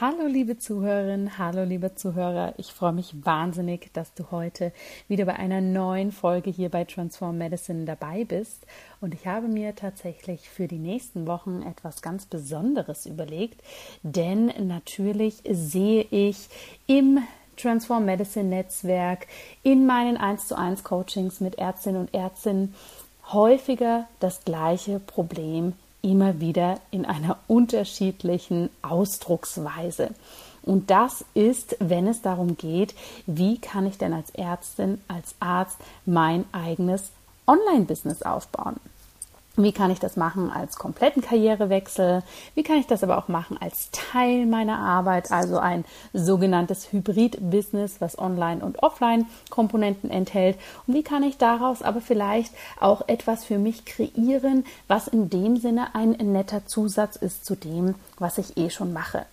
Hallo liebe Zuhörerinnen, hallo liebe Zuhörer. Ich freue mich wahnsinnig, dass du heute wieder bei einer neuen Folge hier bei Transform Medicine dabei bist. Und ich habe mir tatsächlich für die nächsten Wochen etwas ganz Besonderes überlegt, denn natürlich sehe ich im Transform Medicine Netzwerk, in meinen 1 zu 1 Coachings mit Ärztinnen und Ärztinnen häufiger das gleiche Problem immer wieder in einer unterschiedlichen Ausdrucksweise. Und das ist, wenn es darum geht, wie kann ich denn als Ärztin, als Arzt mein eigenes Online-Business aufbauen. Wie kann ich das machen als kompletten Karrierewechsel? Wie kann ich das aber auch machen als Teil meiner Arbeit, also ein sogenanntes Hybrid-Business, was Online- und Offline-Komponenten enthält? Und wie kann ich daraus aber vielleicht auch etwas für mich kreieren, was in dem Sinne ein netter Zusatz ist zu dem, was ich eh schon mache?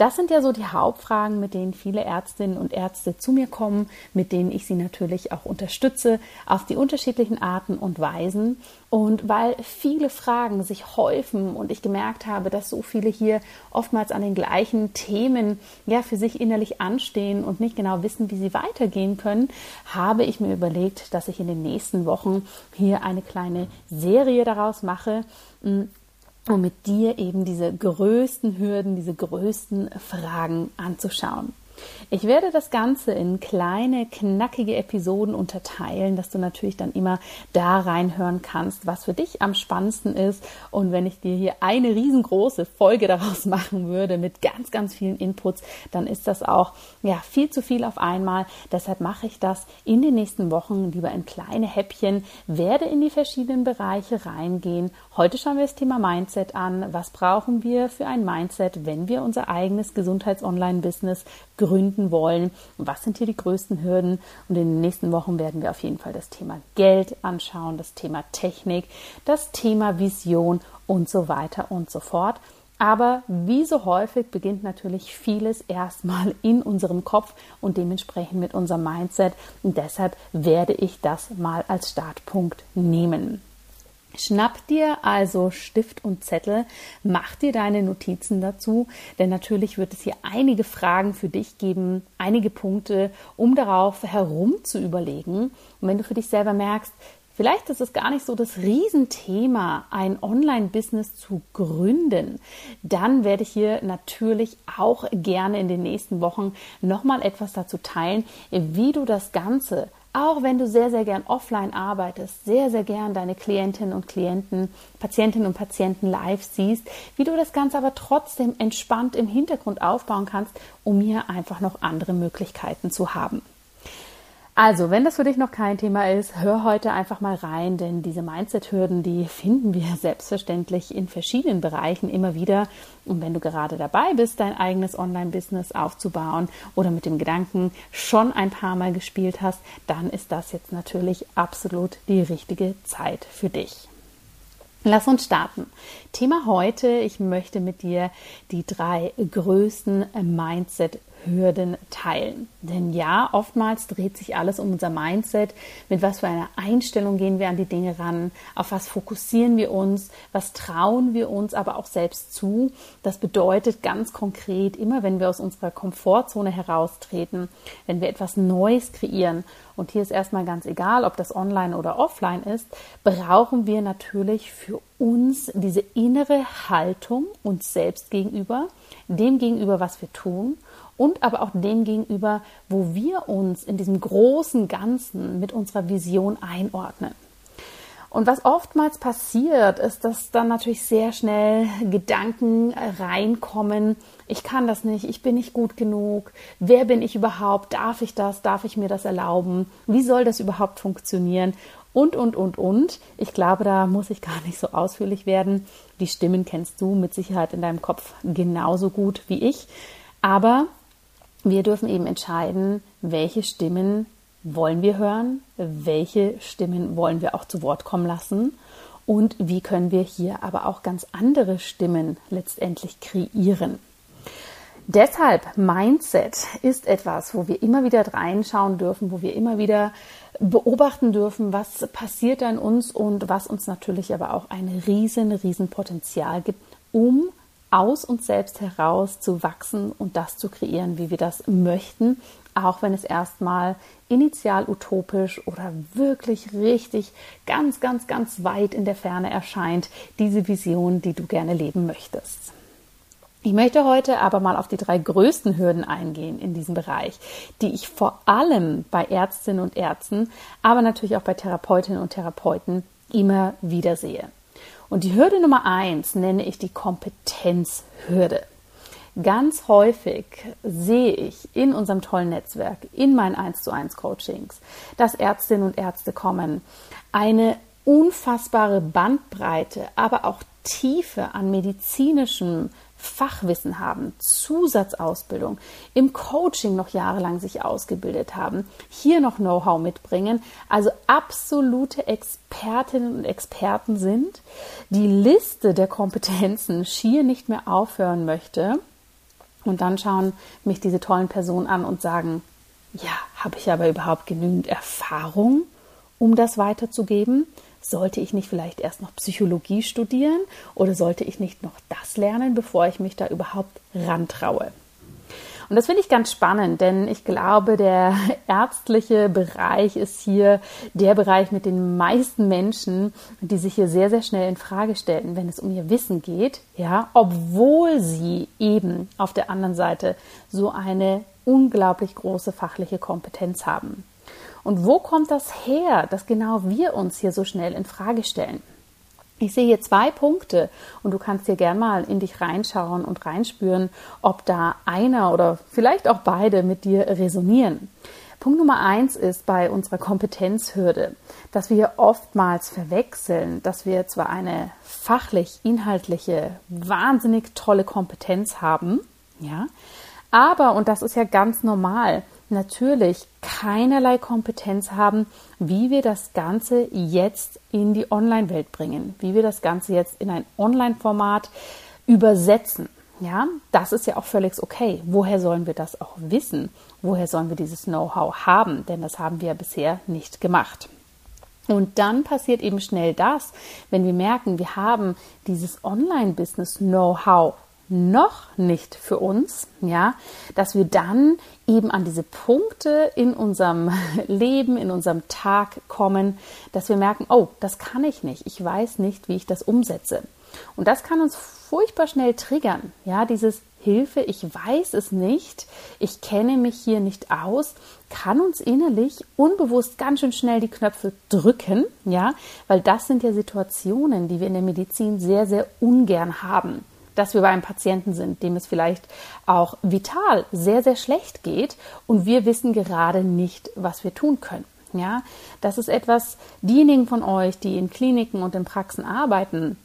Das sind ja so die Hauptfragen, mit denen viele Ärztinnen und Ärzte zu mir kommen, mit denen ich sie natürlich auch unterstütze auf die unterschiedlichen Arten und Weisen. Und weil viele Fragen sich häufen und ich gemerkt habe, dass so viele hier oftmals an den gleichen Themen ja für sich innerlich anstehen und nicht genau wissen, wie sie weitergehen können, habe ich mir überlegt, dass ich in den nächsten Wochen hier eine kleine Serie daraus mache um mit dir eben diese größten Hürden, diese größten Fragen anzuschauen. Ich werde das Ganze in kleine, knackige Episoden unterteilen, dass du natürlich dann immer da reinhören kannst, was für dich am spannendsten ist. Und wenn ich dir hier eine riesengroße Folge daraus machen würde mit ganz, ganz vielen Inputs, dann ist das auch ja viel zu viel auf einmal. Deshalb mache ich das in den nächsten Wochen lieber in kleine Häppchen, werde in die verschiedenen Bereiche reingehen. Heute schauen wir das Thema Mindset an. Was brauchen wir für ein Mindset, wenn wir unser eigenes Gesundheits-Online-Business gründen wollen. Was sind hier die größten Hürden? Und in den nächsten Wochen werden wir auf jeden Fall das Thema Geld anschauen, das Thema Technik, das Thema Vision und so weiter und so fort. Aber wie so häufig beginnt natürlich vieles erstmal in unserem Kopf und dementsprechend mit unserem Mindset. Und deshalb werde ich das mal als Startpunkt nehmen. Schnapp dir also Stift und Zettel, mach dir deine Notizen dazu, denn natürlich wird es hier einige Fragen für dich geben, einige Punkte, um darauf herum zu überlegen. Und wenn du für dich selber merkst, Vielleicht ist es gar nicht so das Riesenthema, ein Online-Business zu gründen. Dann werde ich hier natürlich auch gerne in den nächsten Wochen nochmal etwas dazu teilen, wie du das Ganze auch wenn du sehr, sehr gern offline arbeitest, sehr, sehr gern deine Klientinnen und Klienten, Patientinnen und Patienten live siehst, wie du das Ganze aber trotzdem entspannt im Hintergrund aufbauen kannst, um hier einfach noch andere Möglichkeiten zu haben. Also, wenn das für dich noch kein Thema ist, hör heute einfach mal rein, denn diese Mindset-Hürden, die finden wir selbstverständlich in verschiedenen Bereichen immer wieder. Und wenn du gerade dabei bist, dein eigenes Online-Business aufzubauen oder mit dem Gedanken schon ein paar Mal gespielt hast, dann ist das jetzt natürlich absolut die richtige Zeit für dich. Lass uns starten. Thema heute, ich möchte mit dir die drei größten Mindset Hürden teilen. Denn ja, oftmals dreht sich alles um unser Mindset. Mit was für einer Einstellung gehen wir an die Dinge ran? Auf was fokussieren wir uns? Was trauen wir uns aber auch selbst zu? Das bedeutet ganz konkret, immer wenn wir aus unserer Komfortzone heraustreten, wenn wir etwas Neues kreieren, und hier ist erstmal ganz egal, ob das online oder offline ist, brauchen wir natürlich für uns diese innere Haltung uns selbst gegenüber, dem gegenüber, was wir tun und aber auch dem gegenüber, wo wir uns in diesem großen Ganzen mit unserer Vision einordnen. Und was oftmals passiert, ist, dass dann natürlich sehr schnell Gedanken reinkommen. Ich kann das nicht, ich bin nicht gut genug. Wer bin ich überhaupt? Darf ich das? Darf ich mir das erlauben? Wie soll das überhaupt funktionieren? Und, und, und, und. Ich glaube, da muss ich gar nicht so ausführlich werden. Die Stimmen kennst du mit Sicherheit in deinem Kopf genauso gut wie ich. Aber wir dürfen eben entscheiden, welche Stimmen wollen wir hören, welche Stimmen wollen wir auch zu Wort kommen lassen und wie können wir hier aber auch ganz andere Stimmen letztendlich kreieren. Deshalb Mindset ist etwas, wo wir immer wieder reinschauen dürfen, wo wir immer wieder beobachten dürfen, was passiert an uns und was uns natürlich aber auch ein riesen, riesen Potenzial gibt, um aus uns selbst heraus zu wachsen und das zu kreieren, wie wir das möchten, auch wenn es erstmal initial utopisch oder wirklich richtig ganz, ganz, ganz weit in der Ferne erscheint, diese Vision, die du gerne leben möchtest. Ich möchte heute aber mal auf die drei größten Hürden eingehen in diesem Bereich, die ich vor allem bei Ärztinnen und Ärzten, aber natürlich auch bei Therapeutinnen und Therapeuten immer wieder sehe. Und die Hürde Nummer eins nenne ich die Kompetenzhürde. Ganz häufig sehe ich in unserem tollen Netzwerk, in meinen 1 zu 1 Coachings, dass Ärztinnen und Ärzte kommen, eine unfassbare Bandbreite, aber auch Tiefe an medizinischem Fachwissen haben, Zusatzausbildung, im Coaching noch jahrelang sich ausgebildet haben, hier noch Know-how mitbringen, also absolute Expertinnen und Experten sind, die Liste der Kompetenzen schier nicht mehr aufhören möchte. Und dann schauen mich diese tollen Personen an und sagen, ja, habe ich aber überhaupt genügend Erfahrung, um das weiterzugeben? Sollte ich nicht vielleicht erst noch Psychologie studieren oder sollte ich nicht noch das lernen, bevor ich mich da überhaupt rantraue? Und das finde ich ganz spannend, denn ich glaube, der ärztliche Bereich ist hier der Bereich mit den meisten Menschen, die sich hier sehr, sehr schnell in Frage stellen, wenn es um ihr Wissen geht, ja, obwohl sie eben auf der anderen Seite so eine unglaublich große fachliche Kompetenz haben. Und wo kommt das her, dass genau wir uns hier so schnell in Frage stellen? Ich sehe hier zwei Punkte und du kannst hier gern mal in dich reinschauen und reinspüren, ob da einer oder vielleicht auch beide mit dir resonieren. Punkt Nummer eins ist bei unserer Kompetenzhürde, dass wir oftmals verwechseln, dass wir zwar eine fachlich, inhaltliche, wahnsinnig tolle Kompetenz haben, ja, aber, und das ist ja ganz normal, natürlich keinerlei Kompetenz haben, wie wir das Ganze jetzt in die Online-Welt bringen, wie wir das Ganze jetzt in ein Online-Format übersetzen. Ja, das ist ja auch völlig okay. Woher sollen wir das auch wissen? Woher sollen wir dieses Know-how haben? Denn das haben wir ja bisher nicht gemacht. Und dann passiert eben schnell das, wenn wir merken, wir haben dieses Online-Business-Know-how noch nicht für uns, ja, dass wir dann eben an diese Punkte in unserem Leben, in unserem Tag kommen, dass wir merken, oh, das kann ich nicht, ich weiß nicht, wie ich das umsetze. Und das kann uns furchtbar schnell triggern, ja, dieses Hilfe, ich weiß es nicht, ich kenne mich hier nicht aus, kann uns innerlich unbewusst ganz schön schnell die Knöpfe drücken, ja, weil das sind ja Situationen, die wir in der Medizin sehr, sehr ungern haben dass wir bei einem Patienten sind, dem es vielleicht auch vital sehr, sehr schlecht geht und wir wissen gerade nicht, was wir tun können. Ja, das ist etwas, diejenigen von euch, die in Kliniken und in Praxen arbeiten,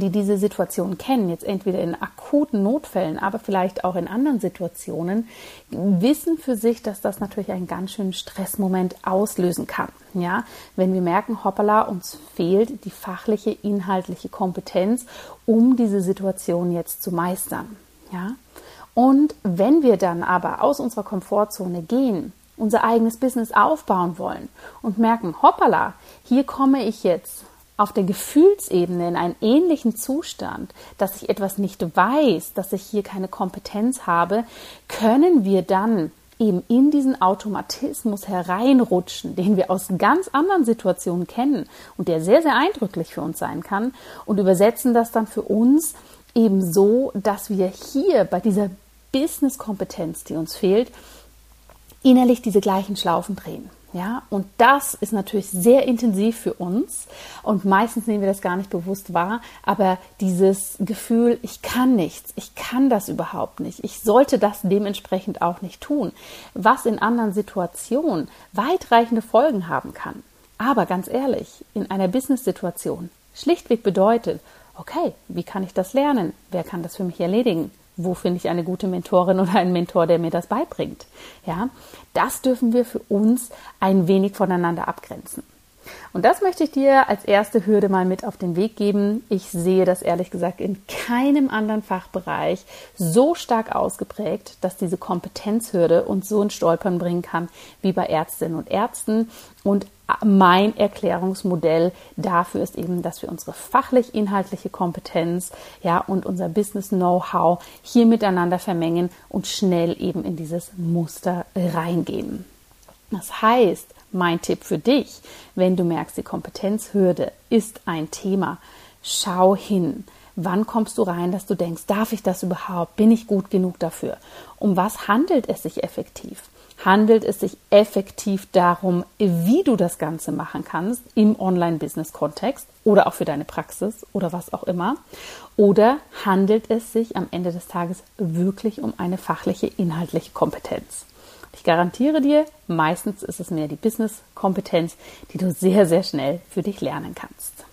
die diese Situation kennen, jetzt entweder in akuten Notfällen, aber vielleicht auch in anderen Situationen, wissen für sich, dass das natürlich einen ganz schönen Stressmoment auslösen kann. Ja, wenn wir merken, hoppala, uns fehlt die fachliche, inhaltliche Kompetenz, um diese Situation jetzt zu meistern. Ja, und wenn wir dann aber aus unserer Komfortzone gehen, unser eigenes Business aufbauen wollen und merken, hoppala, hier komme ich jetzt auf der Gefühlsebene in einen ähnlichen Zustand, dass ich etwas nicht weiß, dass ich hier keine Kompetenz habe, können wir dann eben in diesen Automatismus hereinrutschen, den wir aus ganz anderen Situationen kennen und der sehr, sehr eindrücklich für uns sein kann und übersetzen das dann für uns eben so, dass wir hier bei dieser Business-Kompetenz, die uns fehlt, innerlich diese gleichen Schlaufen drehen. Ja, und das ist natürlich sehr intensiv für uns und meistens nehmen wir das gar nicht bewusst wahr, aber dieses Gefühl, ich kann nichts, ich kann das überhaupt nicht, ich sollte das dementsprechend auch nicht tun, was in anderen Situationen weitreichende Folgen haben kann. Aber ganz ehrlich, in einer Business-Situation schlichtweg bedeutet, okay, wie kann ich das lernen? Wer kann das für mich erledigen? Wo finde ich eine gute Mentorin oder einen Mentor, der mir das beibringt? Ja, das dürfen wir für uns ein wenig voneinander abgrenzen. Und das möchte ich dir als erste Hürde mal mit auf den Weg geben. Ich sehe das ehrlich gesagt in keinem anderen Fachbereich so stark ausgeprägt, dass diese Kompetenzhürde uns so in Stolpern bringen kann wie bei Ärztinnen und Ärzten. Und mein Erklärungsmodell dafür ist eben, dass wir unsere fachlich-inhaltliche Kompetenz ja, und unser Business-Know-how hier miteinander vermengen und schnell eben in dieses Muster reingehen. Das heißt, mein Tipp für dich, wenn du merkst, die Kompetenzhürde ist ein Thema, schau hin. Wann kommst du rein, dass du denkst, darf ich das überhaupt? Bin ich gut genug dafür? Um was handelt es sich effektiv? Handelt es sich effektiv darum, wie du das Ganze machen kannst im Online-Business-Kontext oder auch für deine Praxis oder was auch immer. Oder handelt es sich am Ende des Tages wirklich um eine fachliche, inhaltliche Kompetenz? Ich garantiere dir, meistens ist es mehr die Business-Kompetenz, die du sehr, sehr schnell für dich lernen kannst.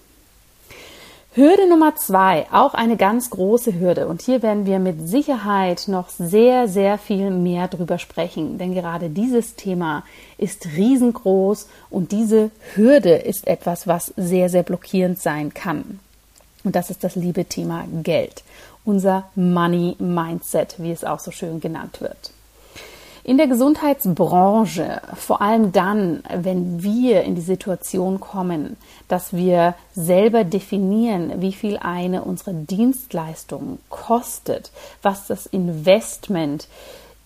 Hürde Nummer zwei, auch eine ganz große Hürde. Und hier werden wir mit Sicherheit noch sehr, sehr viel mehr drüber sprechen. Denn gerade dieses Thema ist riesengroß und diese Hürde ist etwas, was sehr, sehr blockierend sein kann. Und das ist das liebe Thema Geld. Unser Money Mindset, wie es auch so schön genannt wird. In der Gesundheitsbranche, vor allem dann, wenn wir in die Situation kommen, dass wir selber definieren, wie viel eine unserer Dienstleistungen kostet, was das Investment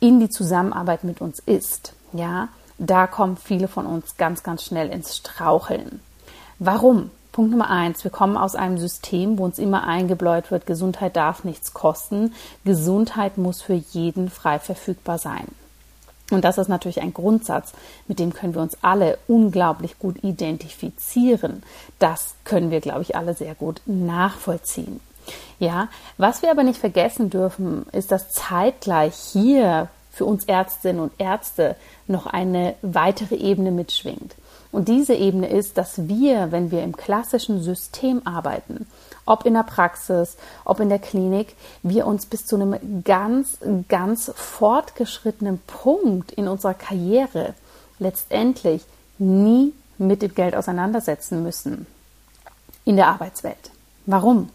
in die Zusammenarbeit mit uns ist, ja, da kommen viele von uns ganz, ganz schnell ins Straucheln. Warum? Punkt Nummer eins, wir kommen aus einem System, wo uns immer eingebläut wird, Gesundheit darf nichts kosten, Gesundheit muss für jeden frei verfügbar sein. Und das ist natürlich ein Grundsatz, mit dem können wir uns alle unglaublich gut identifizieren. Das können wir, glaube ich, alle sehr gut nachvollziehen. Ja, was wir aber nicht vergessen dürfen, ist, dass zeitgleich hier für uns Ärztinnen und Ärzte noch eine weitere Ebene mitschwingt. Und diese Ebene ist, dass wir, wenn wir im klassischen System arbeiten, ob in der Praxis, ob in der Klinik, wir uns bis zu einem ganz, ganz fortgeschrittenen Punkt in unserer Karriere letztendlich nie mit dem Geld auseinandersetzen müssen in der Arbeitswelt. Warum?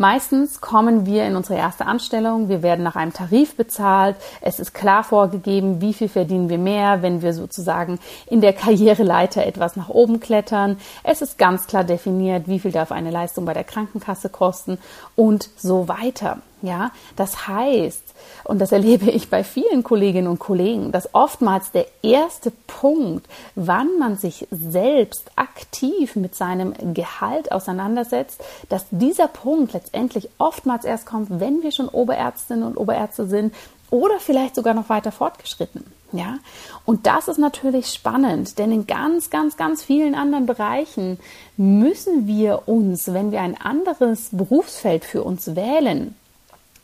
Meistens kommen wir in unsere erste Anstellung, wir werden nach einem Tarif bezahlt, es ist klar vorgegeben, wie viel verdienen wir mehr, wenn wir sozusagen in der Karriereleiter etwas nach oben klettern. Es ist ganz klar definiert, wie viel darf eine Leistung bei der Krankenkasse kosten und so weiter. Ja, das heißt, und das erlebe ich bei vielen Kolleginnen und Kollegen, dass oftmals der erste Punkt, wann man sich selbst aktiv mit seinem Gehalt auseinandersetzt, dass dieser Punkt letztendlich oftmals erst kommt, wenn wir schon Oberärztinnen und Oberärzte sind oder vielleicht sogar noch weiter fortgeschritten. Ja, und das ist natürlich spannend, denn in ganz, ganz, ganz vielen anderen Bereichen müssen wir uns, wenn wir ein anderes Berufsfeld für uns wählen,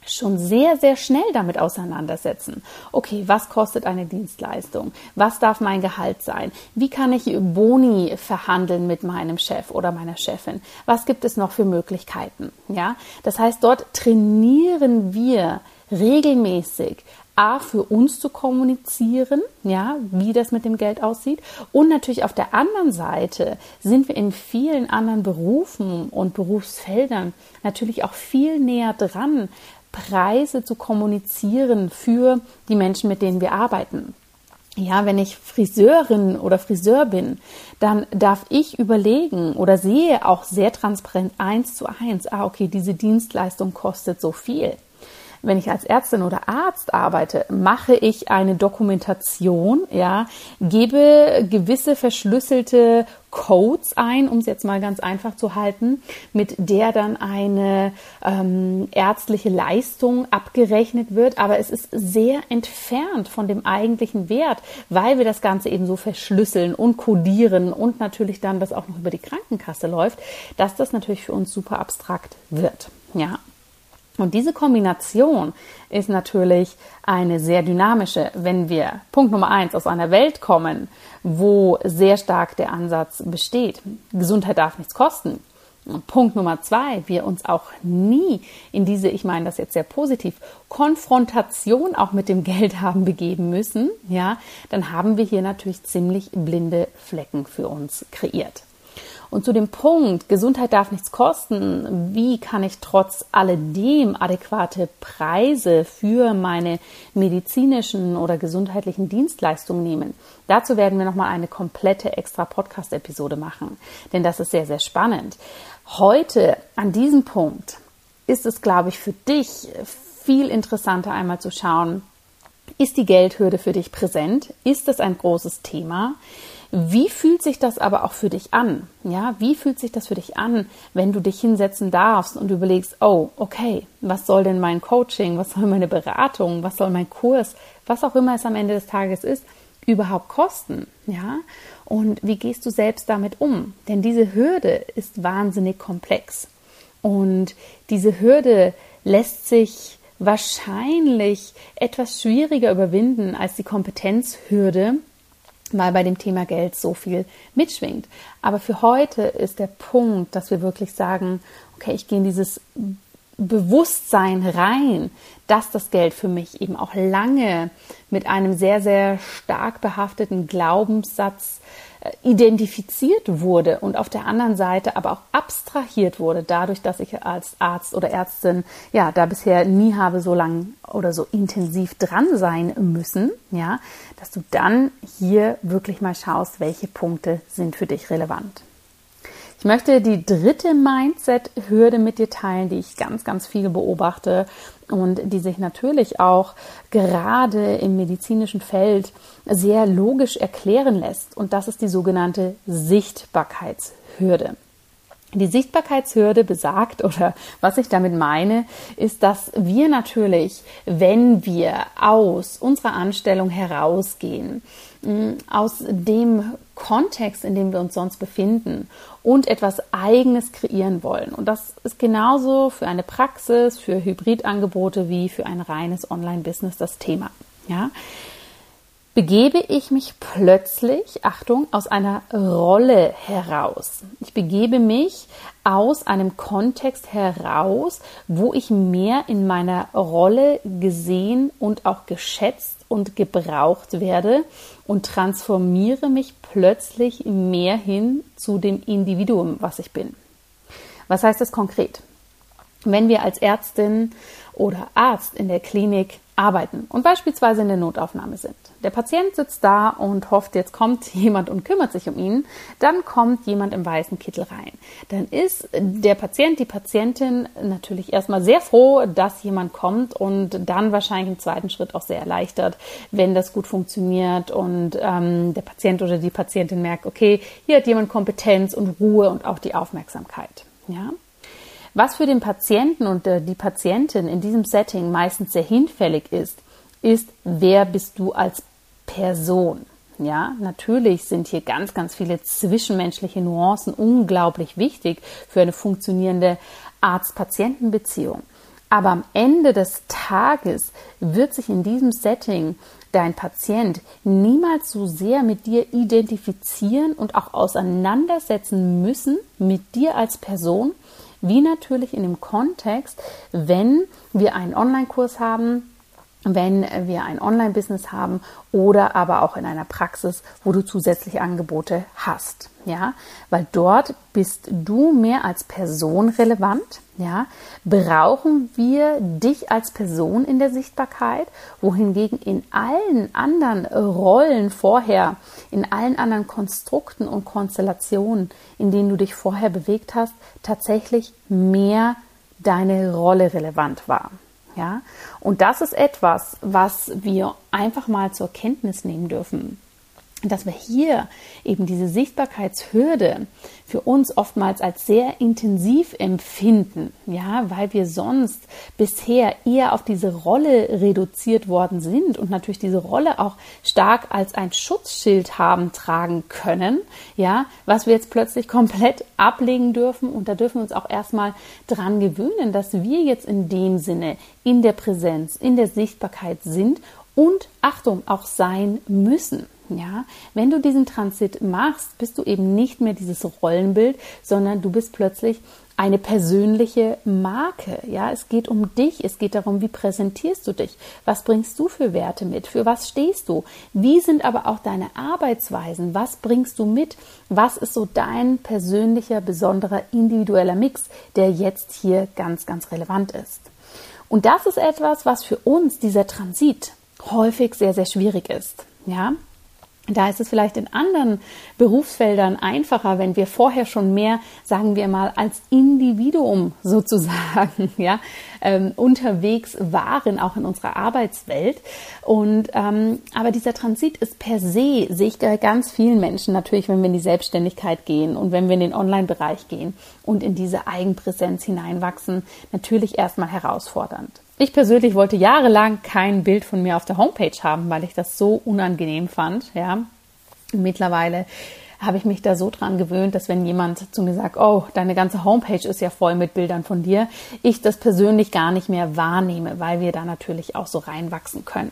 schon sehr, sehr schnell damit auseinandersetzen. Okay, was kostet eine Dienstleistung? Was darf mein Gehalt sein? Wie kann ich Boni verhandeln mit meinem Chef oder meiner Chefin? Was gibt es noch für Möglichkeiten? Ja, das heißt, dort trainieren wir regelmäßig A, für uns zu kommunizieren, ja, wie das mit dem Geld aussieht. Und natürlich auf der anderen Seite sind wir in vielen anderen Berufen und Berufsfeldern natürlich auch viel näher dran, Preise zu kommunizieren für die Menschen, mit denen wir arbeiten. Ja, wenn ich Friseurin oder Friseur bin, dann darf ich überlegen oder sehe auch sehr transparent eins zu eins, ah, okay, diese Dienstleistung kostet so viel. Wenn ich als Ärztin oder Arzt arbeite, mache ich eine Dokumentation, ja, gebe gewisse verschlüsselte Codes ein, um es jetzt mal ganz einfach zu halten, mit der dann eine ähm, ärztliche Leistung abgerechnet wird. Aber es ist sehr entfernt von dem eigentlichen Wert, weil wir das Ganze eben so verschlüsseln und kodieren und natürlich dann das auch noch über die Krankenkasse läuft, dass das natürlich für uns super abstrakt wird. Ja, und diese Kombination ist natürlich eine sehr dynamische, wenn wir Punkt Nummer eins aus einer Welt kommen, wo sehr stark der Ansatz besteht. Gesundheit darf nichts kosten. Und Punkt Nummer zwei, wir uns auch nie in diese, ich meine das jetzt sehr positiv, Konfrontation auch mit dem Geld haben begeben müssen, ja, dann haben wir hier natürlich ziemlich blinde Flecken für uns kreiert. Und zu dem Punkt, Gesundheit darf nichts kosten, wie kann ich trotz alledem adäquate Preise für meine medizinischen oder gesundheitlichen Dienstleistungen nehmen? Dazu werden wir nochmal eine komplette extra Podcast-Episode machen, denn das ist sehr, sehr spannend. Heute, an diesem Punkt, ist es, glaube ich, für dich viel interessanter einmal zu schauen, ist die Geldhürde für dich präsent? Ist das ein großes Thema? Wie fühlt sich das aber auch für dich an? Ja, wie fühlt sich das für dich an, wenn du dich hinsetzen darfst und überlegst, oh, okay, was soll denn mein Coaching, was soll meine Beratung, was soll mein Kurs, was auch immer es am Ende des Tages ist, überhaupt kosten? Ja, und wie gehst du selbst damit um? Denn diese Hürde ist wahnsinnig komplex. Und diese Hürde lässt sich wahrscheinlich etwas schwieriger überwinden als die Kompetenzhürde, weil bei dem Thema Geld so viel mitschwingt. Aber für heute ist der Punkt, dass wir wirklich sagen, okay, ich gehe in dieses Bewusstsein rein, dass das Geld für mich eben auch lange mit einem sehr, sehr stark behafteten Glaubenssatz äh, identifiziert wurde und auf der anderen Seite aber auch abstrahiert wurde, dadurch, dass ich als Arzt oder Ärztin ja da bisher nie habe so lang oder so intensiv dran sein müssen, ja, dass du dann hier wirklich mal schaust, welche Punkte sind für dich relevant. Ich möchte die dritte Mindset-Hürde mit dir teilen, die ich ganz, ganz viel beobachte und die sich natürlich auch gerade im medizinischen Feld sehr logisch erklären lässt. Und das ist die sogenannte Sichtbarkeitshürde. Die Sichtbarkeitshürde besagt, oder was ich damit meine, ist, dass wir natürlich, wenn wir aus unserer Anstellung herausgehen, aus dem Kontext, in dem wir uns sonst befinden und etwas Eigenes kreieren wollen. Und das ist genauso für eine Praxis, für Hybridangebote wie für ein reines Online-Business das Thema. Ja? Begebe ich mich plötzlich, Achtung, aus einer Rolle heraus. Ich begebe mich aus einem Kontext heraus, wo ich mehr in meiner Rolle gesehen und auch geschätzt und gebraucht werde und transformiere mich plötzlich mehr hin zu dem Individuum, was ich bin. Was heißt das konkret? Wenn wir als Ärztin oder Arzt in der Klinik arbeiten und beispielsweise in der Notaufnahme sind. Der Patient sitzt da und hofft, jetzt kommt jemand und kümmert sich um ihn. Dann kommt jemand im weißen Kittel rein. Dann ist der Patient, die Patientin natürlich erstmal sehr froh, dass jemand kommt und dann wahrscheinlich im zweiten Schritt auch sehr erleichtert, wenn das gut funktioniert und ähm, der Patient oder die Patientin merkt, okay, hier hat jemand Kompetenz und Ruhe und auch die Aufmerksamkeit. Ja, was für den Patienten und äh, die Patientin in diesem Setting meistens sehr hinfällig ist, ist, wer bist du als Person? Ja, natürlich sind hier ganz, ganz viele zwischenmenschliche Nuancen unglaublich wichtig für eine funktionierende Arzt-Patienten-Beziehung. Aber am Ende des Tages wird sich in diesem Setting dein Patient niemals so sehr mit dir identifizieren und auch auseinandersetzen müssen mit dir als Person, wie natürlich in dem Kontext, wenn wir einen Online-Kurs haben, wenn wir ein Online-Business haben oder aber auch in einer Praxis, wo du zusätzliche Angebote hast. Ja, weil dort bist du mehr als Person relevant. Ja, brauchen wir dich als Person in der Sichtbarkeit, wohingegen in allen anderen Rollen vorher, in allen anderen Konstrukten und Konstellationen, in denen du dich vorher bewegt hast, tatsächlich mehr deine Rolle relevant war. Ja, und das ist etwas, was wir einfach mal zur Kenntnis nehmen dürfen. Dass wir hier eben diese Sichtbarkeitshürde für uns oftmals als sehr intensiv empfinden, ja, weil wir sonst bisher eher auf diese Rolle reduziert worden sind und natürlich diese Rolle auch stark als ein Schutzschild haben tragen können, ja, was wir jetzt plötzlich komplett ablegen dürfen und da dürfen wir uns auch erstmal dran gewöhnen, dass wir jetzt in dem Sinne in der Präsenz, in der Sichtbarkeit sind und Achtung auch sein müssen. Ja, wenn du diesen Transit machst, bist du eben nicht mehr dieses Rollenbild, sondern du bist plötzlich eine persönliche Marke. Ja, es geht um dich. Es geht darum, wie präsentierst du dich? Was bringst du für Werte mit? Für was stehst du? Wie sind aber auch deine Arbeitsweisen? Was bringst du mit? Was ist so dein persönlicher, besonderer, individueller Mix, der jetzt hier ganz, ganz relevant ist? Und das ist etwas, was für uns dieser Transit häufig sehr, sehr schwierig ist. Ja, da ist es vielleicht in anderen Berufsfeldern einfacher, wenn wir vorher schon mehr, sagen wir mal, als Individuum sozusagen, ja, ähm, unterwegs waren, auch in unserer Arbeitswelt. Und ähm, aber dieser Transit ist per se, sehe ich bei ganz vielen Menschen natürlich, wenn wir in die Selbstständigkeit gehen und wenn wir in den Online-Bereich gehen und in diese Eigenpräsenz hineinwachsen, natürlich erstmal herausfordernd. Ich persönlich wollte jahrelang kein Bild von mir auf der Homepage haben, weil ich das so unangenehm fand. Ja, mittlerweile habe ich mich da so dran gewöhnt, dass wenn jemand zu mir sagt, oh, deine ganze Homepage ist ja voll mit Bildern von dir, ich das persönlich gar nicht mehr wahrnehme, weil wir da natürlich auch so reinwachsen können.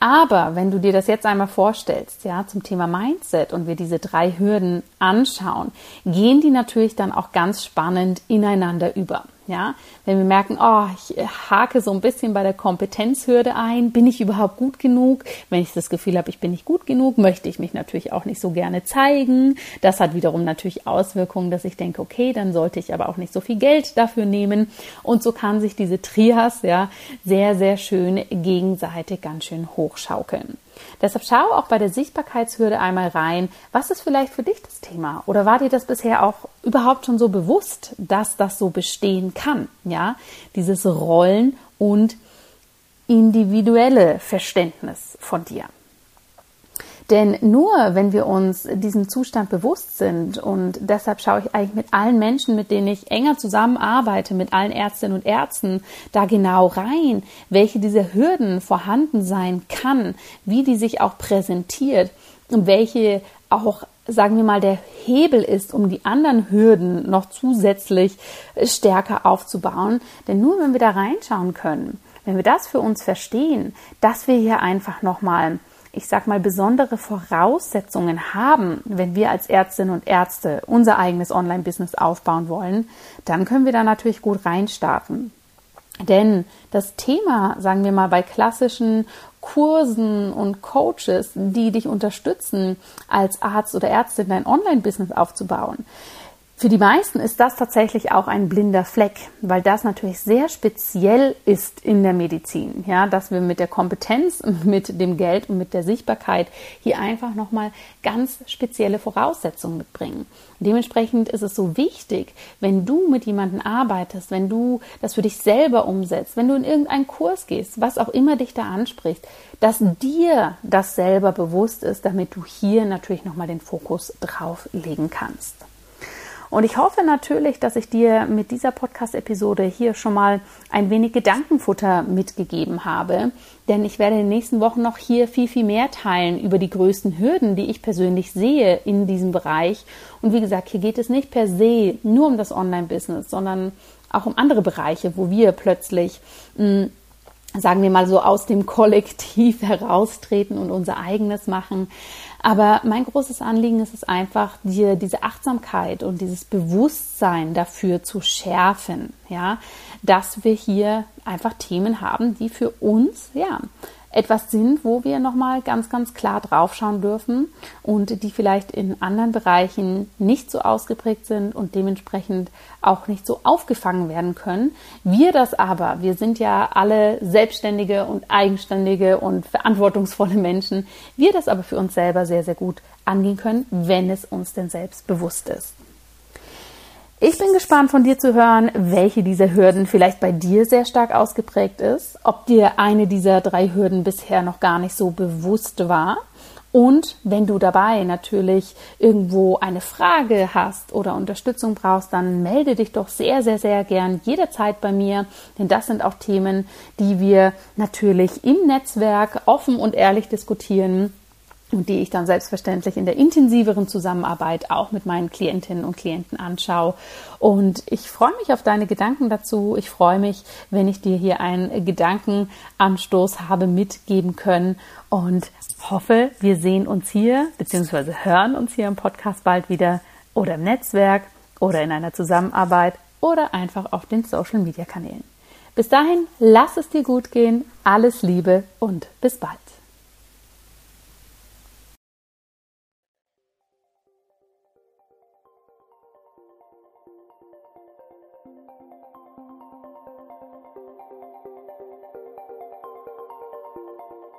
Aber wenn du dir das jetzt einmal vorstellst, ja, zum Thema Mindset und wir diese drei Hürden anschauen, gehen die natürlich dann auch ganz spannend ineinander über. Ja, wenn wir merken, oh, ich hake so ein bisschen bei der Kompetenzhürde ein, bin ich überhaupt gut genug? Wenn ich das Gefühl habe, ich bin nicht gut genug, möchte ich mich natürlich auch nicht so gerne zeigen. Das hat wiederum natürlich Auswirkungen, dass ich denke, okay, dann sollte ich aber auch nicht so viel Geld dafür nehmen. Und so kann sich diese Trias ja sehr, sehr schön gegenseitig ganz schön hochschaukeln. Deshalb schau auch bei der Sichtbarkeitshürde einmal rein, was ist vielleicht für dich das Thema? Oder war dir das bisher auch überhaupt schon so bewusst, dass das so bestehen kann? Ja, dieses Rollen und individuelle Verständnis von dir. Denn nur wenn wir uns diesem Zustand bewusst sind und deshalb schaue ich eigentlich mit allen Menschen, mit denen ich enger zusammenarbeite, mit allen Ärztinnen und Ärzten da genau rein, welche dieser Hürden vorhanden sein kann, wie die sich auch präsentiert und welche auch sagen wir mal, der Hebel ist, um die anderen Hürden noch zusätzlich stärker aufzubauen. Denn nur wenn wir da reinschauen können, wenn wir das für uns verstehen, dass wir hier einfach nochmal ich sag mal, besondere Voraussetzungen haben, wenn wir als Ärztinnen und Ärzte unser eigenes Online-Business aufbauen wollen, dann können wir da natürlich gut reinstarten. Denn das Thema, sagen wir mal, bei klassischen Kursen und Coaches, die dich unterstützen, als Arzt oder Ärztin dein Online-Business aufzubauen, für die meisten ist das tatsächlich auch ein blinder Fleck, weil das natürlich sehr speziell ist in der Medizin, ja, dass wir mit der Kompetenz, mit dem Geld und mit der Sichtbarkeit hier einfach nochmal ganz spezielle Voraussetzungen mitbringen. Dementsprechend ist es so wichtig, wenn du mit jemandem arbeitest, wenn du das für dich selber umsetzt, wenn du in irgendeinen Kurs gehst, was auch immer dich da anspricht, dass dir das selber bewusst ist, damit du hier natürlich nochmal den Fokus drauf legen kannst. Und ich hoffe natürlich, dass ich dir mit dieser Podcast-Episode hier schon mal ein wenig Gedankenfutter mitgegeben habe. Denn ich werde in den nächsten Wochen noch hier viel, viel mehr teilen über die größten Hürden, die ich persönlich sehe in diesem Bereich. Und wie gesagt, hier geht es nicht per se nur um das Online-Business, sondern auch um andere Bereiche, wo wir plötzlich mh, hm, sagen wir mal so aus dem Kollektiv heraustreten und unser eigenes machen. Aber mein großes Anliegen ist es einfach, dir diese Achtsamkeit und dieses Bewusstsein dafür zu schärfen, ja, dass wir hier einfach Themen haben, die für uns, ja, etwas sind, wo wir nochmal ganz, ganz klar draufschauen dürfen und die vielleicht in anderen Bereichen nicht so ausgeprägt sind und dementsprechend auch nicht so aufgefangen werden können. Wir das aber, wir sind ja alle selbstständige und eigenständige und verantwortungsvolle Menschen, wir das aber für uns selber sehr, sehr gut angehen können, wenn es uns denn selbst bewusst ist. Ich bin gespannt von dir zu hören, welche dieser Hürden vielleicht bei dir sehr stark ausgeprägt ist, ob dir eine dieser drei Hürden bisher noch gar nicht so bewusst war. Und wenn du dabei natürlich irgendwo eine Frage hast oder Unterstützung brauchst, dann melde dich doch sehr, sehr, sehr gern jederzeit bei mir, denn das sind auch Themen, die wir natürlich im Netzwerk offen und ehrlich diskutieren und die ich dann selbstverständlich in der intensiveren Zusammenarbeit auch mit meinen Klientinnen und Klienten anschaue. Und ich freue mich auf deine Gedanken dazu. Ich freue mich, wenn ich dir hier einen Gedankenanstoß habe mitgeben können und hoffe, wir sehen uns hier bzw. hören uns hier im Podcast bald wieder oder im Netzwerk oder in einer Zusammenarbeit oder einfach auf den Social Media Kanälen. Bis dahin, lass es dir gut gehen, alles Liebe und bis bald.